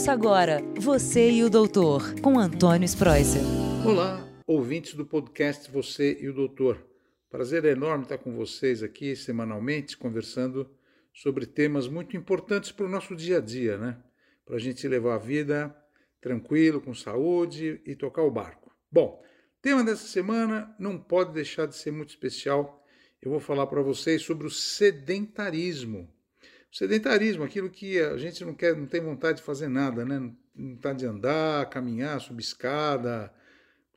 Ouça agora Você e o Doutor, com Antônio Spreuser. Olá, ouvintes do podcast Você e o Doutor. Prazer enorme estar com vocês aqui semanalmente conversando sobre temas muito importantes para o nosso dia a dia, né? Para a gente levar a vida tranquilo, com saúde e tocar o barco. Bom, tema dessa semana não pode deixar de ser muito especial. Eu vou falar para vocês sobre o sedentarismo. Sedentarismo, aquilo que a gente não quer, não tem vontade de fazer nada, né? Não está de andar, caminhar, subir escada,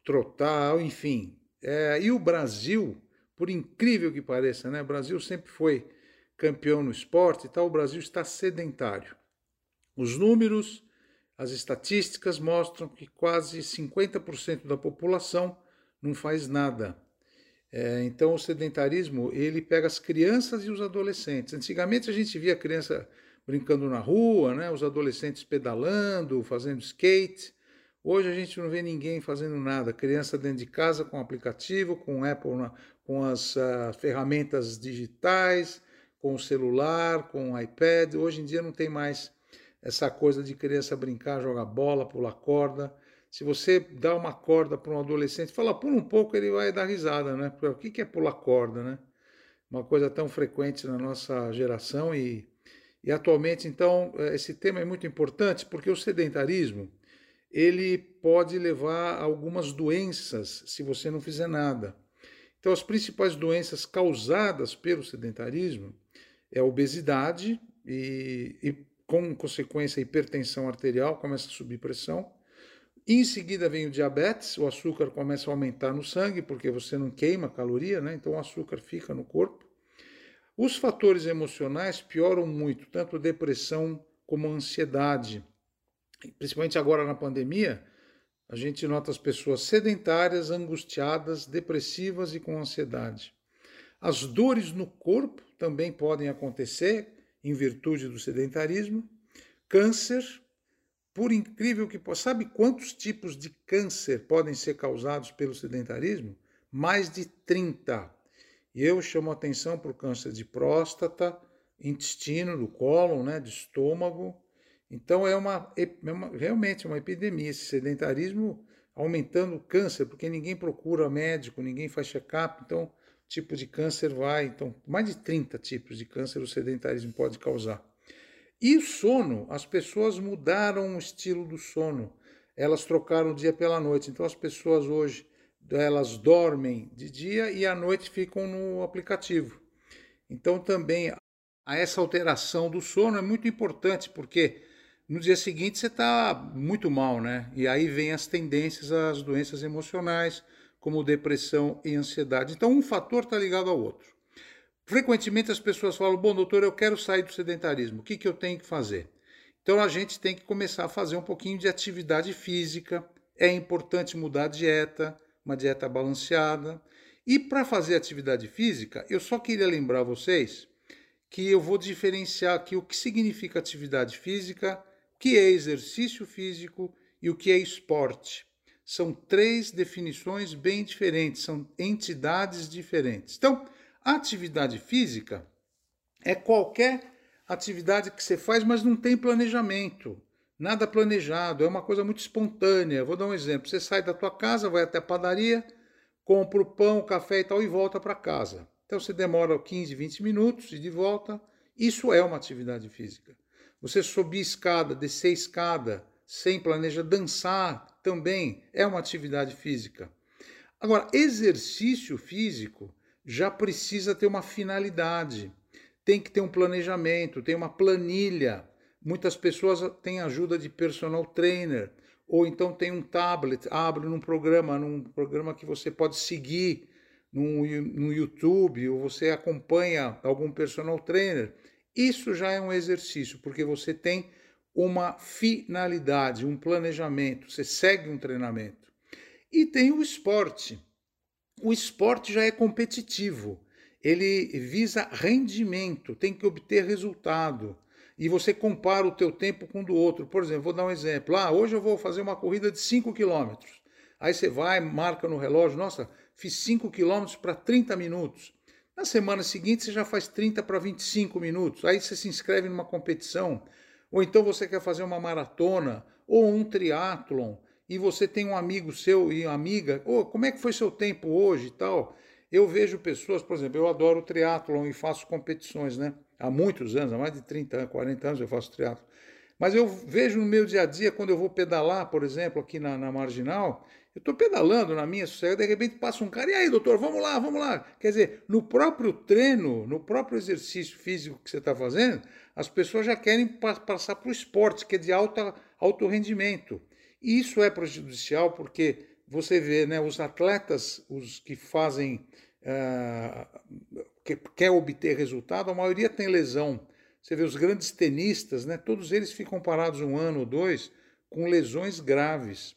trotar, enfim. É, e o Brasil, por incrível que pareça, né? O Brasil sempre foi campeão no esporte e tal, o Brasil está sedentário. Os números, as estatísticas mostram que quase 50% da população não faz nada. É, então o sedentarismo ele pega as crianças e os adolescentes. Antigamente a gente via criança brincando na rua, né, os adolescentes pedalando, fazendo skate. Hoje a gente não vê ninguém fazendo nada. Criança dentro de casa com aplicativo, com Apple, com as uh, ferramentas digitais, com o celular, com o iPad. Hoje em dia não tem mais essa coisa de criança brincar, jogar bola, pular corda. Se você dá uma corda para um adolescente, fala pula um pouco, ele vai dar risada, né? O que é pular corda, né? Uma coisa tão frequente na nossa geração e, e atualmente, então, eh, esse tema é muito importante porque o sedentarismo ele pode levar a algumas doenças se você não fizer nada. Então, as principais doenças causadas pelo sedentarismo é a obesidade e, e com consequência, a hipertensão arterial, começa a subir pressão em seguida vem o diabetes, o açúcar começa a aumentar no sangue, porque você não queima caloria, né? então o açúcar fica no corpo. Os fatores emocionais pioram muito, tanto depressão como ansiedade. Principalmente agora na pandemia, a gente nota as pessoas sedentárias, angustiadas, depressivas e com ansiedade. As dores no corpo também podem acontecer em virtude do sedentarismo. Câncer, por incrível que possa, sabe quantos tipos de câncer podem ser causados pelo sedentarismo? Mais de 30. E eu chamo atenção para o câncer de próstata, intestino, do cólon, né, de estômago. Então é uma, é uma realmente uma epidemia esse sedentarismo aumentando o câncer, porque ninguém procura médico, ninguém faz check-up, então tipo de câncer vai, então mais de 30 tipos de câncer o sedentarismo pode causar. E o sono, as pessoas mudaram o estilo do sono. Elas trocaram o dia pela noite. Então as pessoas hoje elas dormem de dia e à noite ficam no aplicativo. Então também a essa alteração do sono é muito importante porque no dia seguinte você está muito mal, né? E aí vem as tendências às doenças emocionais, como depressão e ansiedade. Então um fator está ligado ao outro. Frequentemente as pessoas falam: Bom, doutor, eu quero sair do sedentarismo, o que, que eu tenho que fazer? Então a gente tem que começar a fazer um pouquinho de atividade física. É importante mudar a dieta, uma dieta balanceada. E para fazer atividade física, eu só queria lembrar vocês que eu vou diferenciar aqui o que significa atividade física, o que é exercício físico e o que é esporte. São três definições bem diferentes, são entidades diferentes. Então, atividade física é qualquer atividade que você faz, mas não tem planejamento. Nada planejado, é uma coisa muito espontânea. Vou dar um exemplo. Você sai da tua casa, vai até a padaria, compra o pão, o café e tal e volta para casa. Então você demora 15, 20 minutos e de volta. Isso é uma atividade física. Você subir escada, descer escada sem planejar, dançar também é uma atividade física. Agora, exercício físico já precisa ter uma finalidade, tem que ter um planejamento, tem uma planilha. Muitas pessoas têm ajuda de personal trainer, ou então tem um tablet, abre num programa, num programa que você pode seguir no, no YouTube, ou você acompanha algum personal trainer. Isso já é um exercício, porque você tem uma finalidade, um planejamento, você segue um treinamento. E tem o esporte o esporte já é competitivo, ele visa rendimento, tem que obter resultado. E você compara o teu tempo com o do outro. Por exemplo, vou dar um exemplo. Ah, hoje eu vou fazer uma corrida de 5 quilômetros. Aí você vai, marca no relógio, nossa, fiz 5 quilômetros para 30 minutos. Na semana seguinte você já faz 30 para 25 minutos. Aí você se inscreve numa competição. Ou então você quer fazer uma maratona ou um triatlon e você tem um amigo seu e amiga, oh, como é que foi seu tempo hoje e tal? Eu vejo pessoas, por exemplo, eu adoro triatlon e faço competições, né? Há muitos anos, há mais de 30 anos, 40 anos eu faço triatlon. Mas eu vejo no meu dia a dia, quando eu vou pedalar, por exemplo, aqui na, na Marginal, eu estou pedalando na minha sossega, de repente passa um cara, e aí, doutor, vamos lá, vamos lá. Quer dizer, no próprio treino, no próprio exercício físico que você está fazendo, as pessoas já querem passar para o esporte, que é de alta, alto rendimento. Isso é prejudicial porque você vê né, os atletas, os que fazem, uh, que quer obter resultado, a maioria tem lesão. Você vê os grandes tenistas, né, todos eles ficam parados um ano ou dois com lesões graves.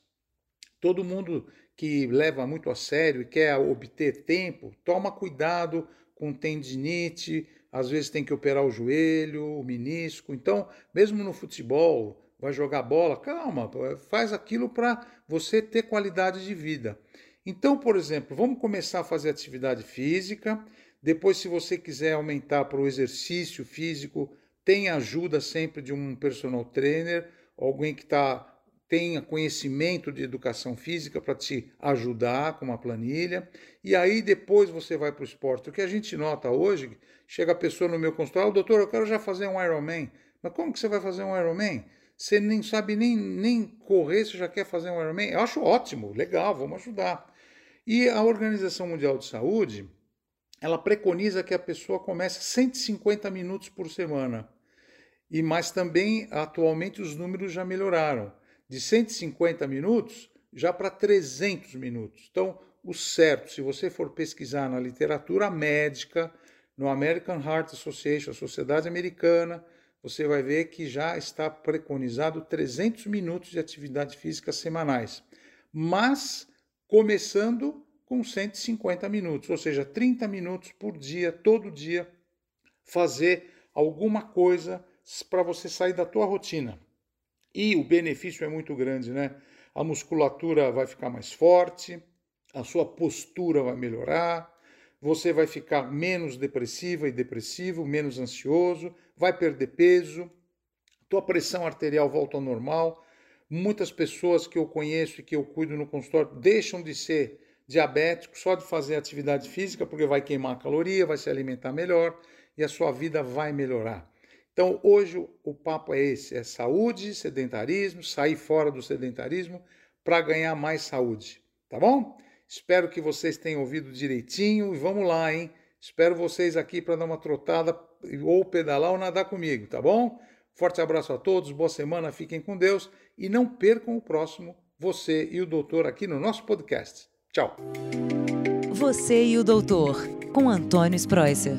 Todo mundo que leva muito a sério e quer obter tempo, toma cuidado com tendinite, às vezes tem que operar o joelho, o menisco. Então, mesmo no futebol, vai jogar bola, calma, faz aquilo para você ter qualidade de vida. Então, por exemplo, vamos começar a fazer atividade física. Depois, se você quiser aumentar para o exercício físico, tem ajuda sempre de um personal trainer, alguém que tá, tenha conhecimento de educação física para te ajudar com uma planilha. E aí depois você vai para o esporte. O que a gente nota hoje, chega a pessoa no meu consultório, doutor, eu quero já fazer um Ironman. Mas como que você vai fazer um Ironman? Você nem sabe nem, nem correr, você já quer fazer um Ironman? Eu acho ótimo, legal, vamos ajudar. E a Organização Mundial de Saúde, ela preconiza que a pessoa comece 150 minutos por semana. E mas também atualmente os números já melhoraram, de 150 minutos já para 300 minutos. Então, o certo, se você for pesquisar na literatura médica, no American Heart Association, a Sociedade Americana, você vai ver que já está preconizado 300 minutos de atividade física semanais, mas começando com 150 minutos, ou seja, 30 minutos por dia, todo dia, fazer alguma coisa para você sair da tua rotina. E o benefício é muito grande, né? A musculatura vai ficar mais forte, a sua postura vai melhorar, você vai ficar menos depressiva e depressivo, menos ansioso, vai perder peso, tua pressão arterial volta ao normal. Muitas pessoas que eu conheço e que eu cuido no consultório deixam de ser diabéticos só de fazer atividade física, porque vai queimar caloria, vai se alimentar melhor e a sua vida vai melhorar. Então, hoje o papo é esse: é saúde, sedentarismo, sair fora do sedentarismo para ganhar mais saúde. Tá bom? Espero que vocês tenham ouvido direitinho e vamos lá, hein? Espero vocês aqui para dar uma trotada ou pedalar ou nadar comigo, tá bom? Forte abraço a todos, boa semana, fiquem com Deus e não percam o próximo, você e o doutor aqui no nosso podcast. Tchau. Você e o doutor, com Antônio Spreuser.